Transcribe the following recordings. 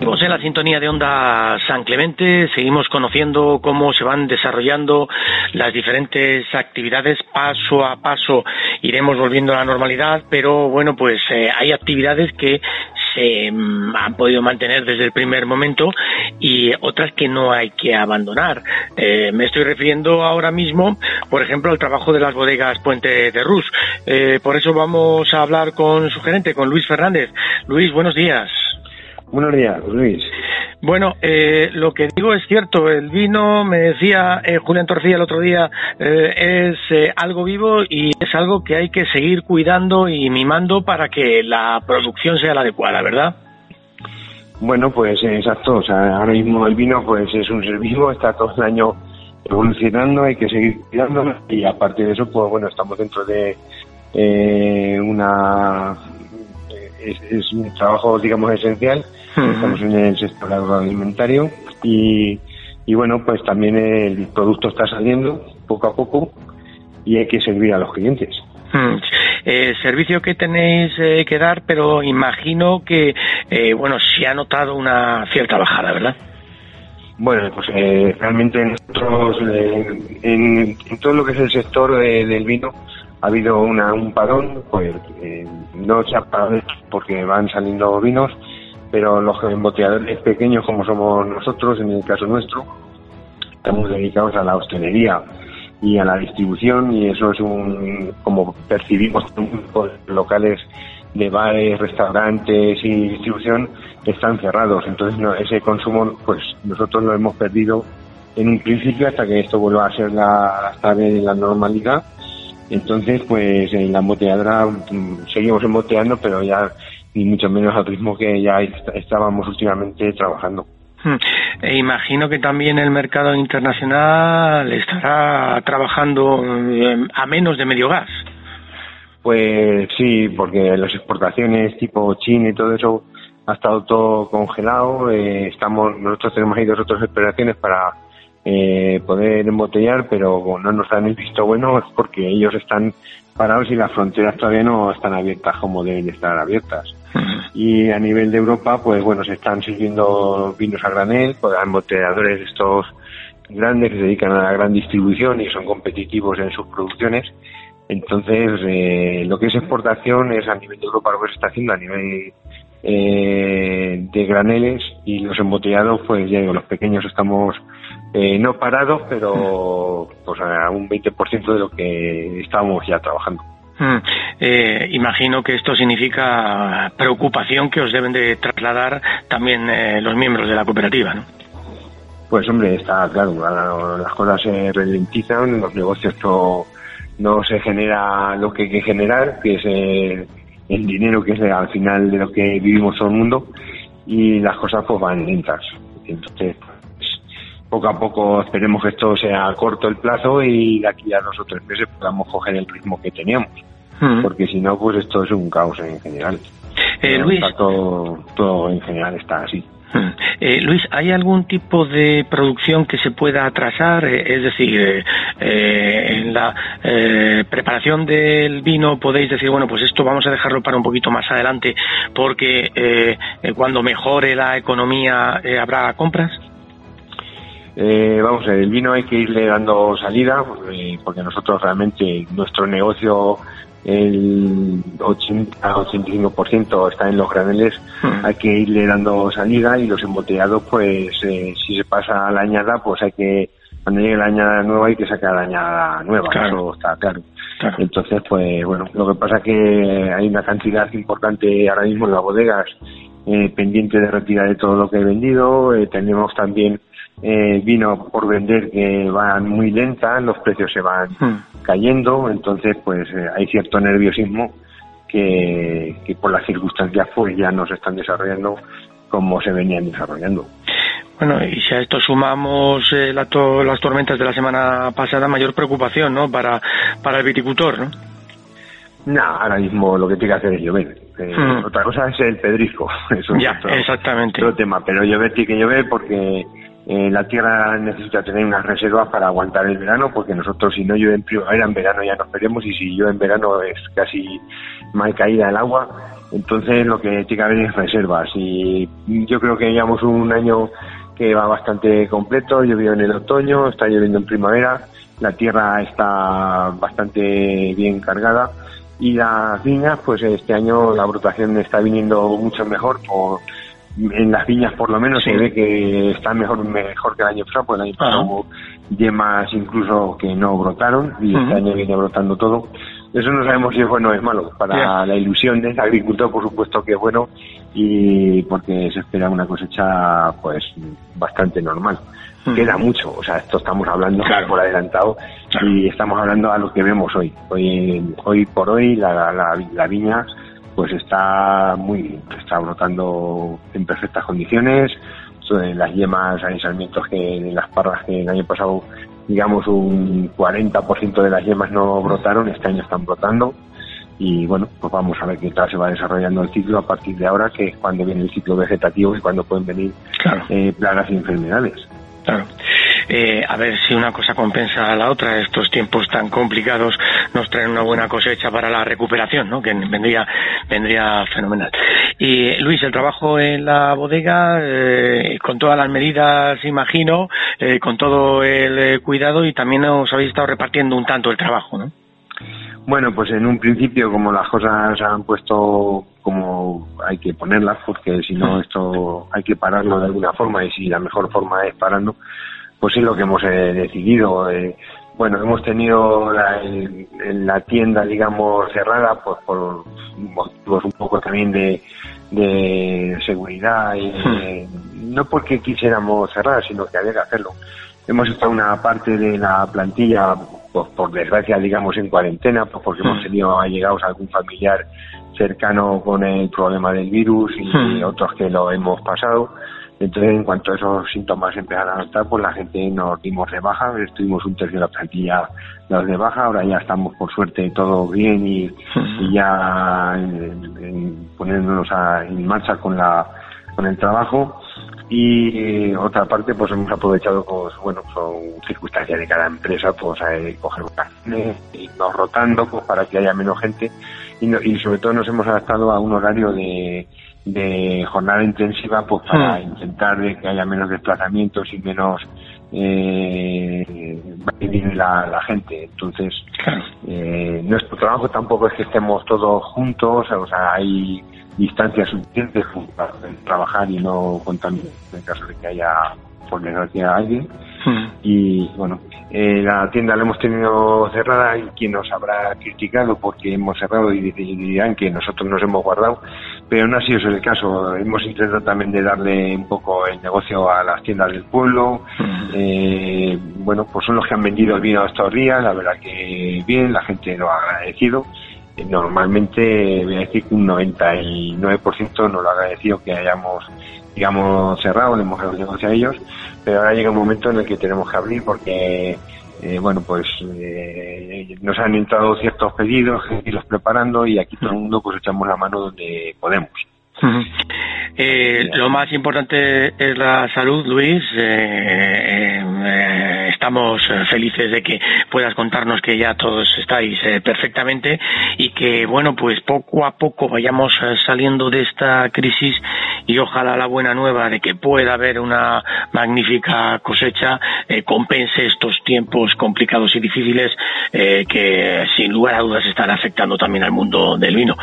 Seguimos en la sintonía de Onda San Clemente, seguimos conociendo cómo se van desarrollando las diferentes actividades paso a paso. Iremos volviendo a la normalidad, pero bueno, pues eh, hay actividades que se mm, han podido mantener desde el primer momento y otras que no hay que abandonar. Eh, me estoy refiriendo ahora mismo, por ejemplo, al trabajo de las bodegas Puente de Rus. Eh, por eso vamos a hablar con su gerente, con Luis Fernández. Luis, buenos días. Buenos días, Luis. Bueno, eh, lo que digo es cierto. El vino, me decía eh, Julián Torcilla el otro día, eh, es algo vivo y es algo que hay que seguir cuidando y mimando para que la producción sea la adecuada, ¿verdad? Bueno, pues exacto. O sea, ahora mismo el vino pues es un ser vivo, está todo el año evolucionando, hay que seguir cuidándolo y aparte de eso, pues bueno, estamos dentro de una es, un trabajo, digamos, esencial. Estamos en el sector agroalimentario y, y bueno, pues también el producto está saliendo poco a poco y hay que servir a los clientes. Eh, servicio que tenéis eh, que dar, pero imagino que, eh, bueno, se ha notado una cierta bajada, ¿verdad? Bueno, pues eh, realmente nosotros, en, todo lo que es el sector del vino, ha habido una, un parón, pues no se ha parado porque van saliendo vinos, pero los embotelladores pequeños como somos nosotros, en el caso nuestro, estamos dedicados a la hostelería y a la distribución y eso es un, como percibimos, locales de bares, restaurantes y distribución están cerrados. Entonces ese consumo, pues nosotros lo hemos perdido en un principio hasta que esto vuelva a ser la, la normalidad entonces, pues en la embotelladora mm, seguimos emboteando, pero ya ni mucho menos al ritmo que ya estábamos últimamente trabajando. Hmm. E imagino que también el mercado internacional estará trabajando eh, a menos de medio gas. Pues sí, porque las exportaciones tipo China y todo eso ha estado todo congelado. Eh, estamos, nosotros tenemos ahí dos otras operaciones para eh, poder embotellar, pero no nos dan el visto bueno es porque ellos están parados y las fronteras todavía no están abiertas como deben estar abiertas. Y a nivel de Europa, pues bueno, se están sirviendo vinos a granel, pues, embotelladores estos grandes que se dedican a la gran distribución y son competitivos en sus producciones. Entonces, eh, lo que es exportación es a nivel de Europa lo que se está haciendo a nivel eh, de graneles y los embotellados, pues ya digo, los pequeños estamos eh, no parados, pero pues a un 20% de lo que estábamos ya trabajando. Mm. Eh, imagino que esto significa preocupación que os deben de trasladar también eh, los miembros de la cooperativa, ¿no? Pues hombre, está claro, las cosas se ralentizan, los negocios no, no se genera lo que hay que generar, que es el dinero que es al final de lo que vivimos todo el mundo, y las cosas pues van lentas. Entonces, poco a poco esperemos que esto sea corto el plazo y de aquí a dos o tres meses podamos coger el ritmo que teníamos. Hmm. Porque si no, pues esto es un caos en general. Eh, Luis. Todo, en general está así. Hmm. Eh, Luis, ¿hay algún tipo de producción que se pueda atrasar? Eh, es decir, en la preparación del vino podéis decir, bueno, pues esto vamos a dejarlo para un poquito más adelante porque cuando mejore la economía habrá compras. Eh, vamos a ver, el vino hay que irle dando salida, eh, porque nosotros realmente nuestro negocio el 80-85% está en los graneles, hmm. hay que irle dando salida y los embotellados, pues eh, si se pasa a la añada, pues hay que, cuando llegue la añada nueva hay que sacar la añada nueva, eso está claro. Entonces, pues bueno, lo que pasa es que hay una cantidad importante ahora mismo en las bodegas eh, pendiente de retirar de todo lo que he vendido, tenemos también eh, vino por vender que van muy lentas, los precios se van hmm. cayendo, entonces pues eh, hay cierto nerviosismo que, por las circunstancias pues ya no se están desarrollando como se venían desarrollando. Bueno, y si a esto sumamos eh, las tormentas de la semana pasada, mayor preocupación, ¿no? Para, para el viticultor, ¿no? No, ahora mismo lo que tiene que hacer es llover. Eh, hmm. Otra cosa es el pedrisco, eso ya, exactamente. Otro tema, pero llover tiene que llover porque eh, la tierra necesita tener unas reservas para aguantar el verano, porque nosotros si no llueve en primavera, en verano ya nos perdemos y si llueve en verano es casi mal caída el agua. Entonces lo que tiene que haber es reservas y yo creo que llevamos un año que va bastante completo, llovió en el otoño, está lloviendo en primavera, la tierra está bastante bien cargada y las viñas, pues este año la brotación está viniendo mucho mejor por en las viñas por lo menos se ve que está mejor mejor que el año pasado, porque el año pasado hubo yemas incluso que no brotaron y este año viene brotando todo. Eso no sabemos si es bueno o es malo. Para la ilusión del agricultor, por supuesto que es bueno y porque se espera una cosecha pues bastante normal. Queda mucho, o sea, esto estamos hablando por adelantado y estamos hablando a lo que vemos hoy. Hoy, hoy por hoy la, la, la viña pues está muy está brotando en perfectas condiciones. Las yemas hay sarmientos que en las parras que el año pasado digamos un 40% de las yemas no brotaron este año están brotando. Y bueno pues vamos a ver qué tal se va desarrollando el ciclo a partir de ahora que es cuando viene el ciclo vegetativo y cuando pueden venir eh, plagas y enfermedades. Claro eh, a ver si una cosa compensa a la otra. Estos tiempos tan complicados nos traen una buena cosecha para la recuperación, ¿no? que vendría, vendría fenomenal. Y Luis, el trabajo en la bodega, eh, con todas las medidas, imagino, eh, con todo el cuidado y también os habéis estado repartiendo un tanto el trabajo, ¿no? Bueno, pues en un principio, como las cosas se han puesto como hay que ponerlas, porque si no esto hay que pararlo de alguna forma y si la mejor forma es pararlo, pues es lo que hemos eh, decidido. Eh, bueno, hemos tenido la, la tienda, digamos, cerrada pues por motivos un poco también de, de seguridad y hmm. no porque quisiéramos cerrar, sino que había que hacerlo. Hemos estado una parte de la plantilla, pues por desgracia, digamos, en cuarentena, pues porque hemos hmm. tenido allegados a algún familiar cercano con el problema del virus y hmm. otros que lo hemos pasado. Entonces, en cuanto a esos síntomas empezaron a estar, pues la gente nos dimos de baja, estuvimos un tercio de la plantilla de baja, ahora ya estamos por suerte todo bien y, ya poniéndonos en marcha con la con el trabajo. Y otra parte pues hemos aprovechado pues bueno son circunstancias de cada empresa pues a coger vacaciones irnos rotando pues para que haya menos gente. Y, y sobre todo nos hemos adaptado a un horario de de jornada intensiva pues para hmm. intentar de que haya menos desplazamientos y menos eh, la, la gente entonces eh, nuestro trabajo tampoco es que estemos todos juntos o sea hay distancias suficientes para trabajar y no contaminar en caso de que haya por desgracia alguien hmm. y bueno eh, la tienda la hemos tenido cerrada y quien nos habrá criticado porque hemos cerrado y dirán que nosotros nos hemos guardado, pero no ha sido ese el caso. Hemos intentado también de darle un poco el negocio a las tiendas del pueblo. Eh, bueno, pues son los que han vendido el vino estos días, la verdad que bien, la gente lo ha agradecido. Eh, normalmente voy a decir que un 99% nos lo ha agradecido que hayamos digamos cerrado, le hemos dado el negocio a ellos pero ahora llega un momento en el que tenemos que abrir porque eh, bueno pues eh, nos han entrado ciertos pedidos y los preparando y aquí todo el mundo pues echamos la mano donde podemos eh, lo más importante es la salud, Luis. Eh, eh, estamos felices de que puedas contarnos que ya todos estáis perfectamente y que, bueno, pues poco a poco vayamos saliendo de esta crisis y ojalá la buena nueva de que pueda haber una magnífica cosecha compense estos tiempos complicados y difíciles que sin lugar a dudas están afectando también al mundo del vino.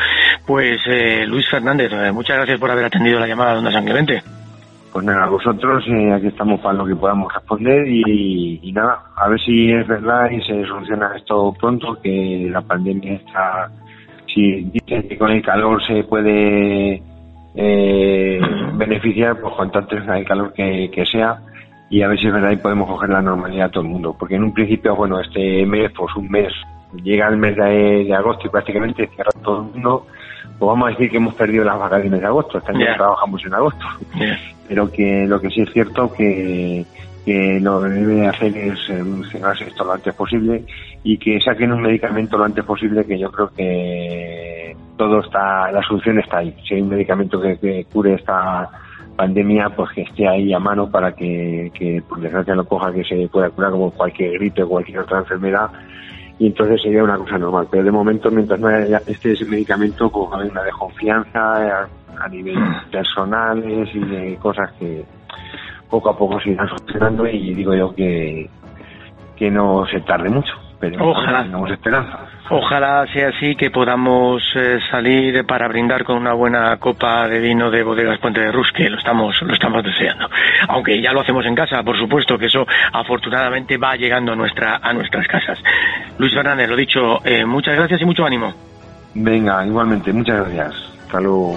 Pues Luis Fernández, muchas gracias por haber atendido la llamada de Onda San Clemente. Pues nada, vosotros eh, aquí estamos para lo que podamos responder y, nada, a ver si es verdad y se soluciona esto pronto, que la pandemia está, si dicen que con el calor se puede eh, beneficiar, pues cuanto antes el calor que, sea y a ver si es verdad y podemos coger la normalidad a todo el mundo, porque en un principio, bueno, este mes, pues un mes, llega el mes de agosto y prácticamente cierra todo el mundo pues vamos a decir que hemos perdido las vacaciones de agosto, este año trabajamos en agosto, pero que lo que sí es cierto que, que lo que debe hacer es solucionarse esto lo antes posible y que saquen un medicamento lo antes posible que yo creo que todo está, la solución está ahí. Si hay un medicamento que, cure esta pandemia, pues que esté ahí a mano para que, que por desgracia no coja que se pueda curar como cualquier gripe o cualquier otra enfermedad y entonces sería una cosa normal. Pero de momento, mientras no haya este medicamento, pues hay una desconfianza a, nivel personales y de cosas que poco a poco se irán solucionando y digo yo que, que no se tarde mucho. Pero Ojalá. tengamos esperanza. Ojalá sea así que podamos eh, salir para brindar con una buena copa de vino de bodegas Puente de Rus, que lo estamos, lo estamos deseando. Aunque ya lo hacemos en casa, por supuesto, que eso afortunadamente va llegando a, nuestra, a nuestras casas. Luis Fernández, lo dicho, eh, muchas gracias y mucho ánimo. Venga, igualmente, muchas gracias. Hasta luego.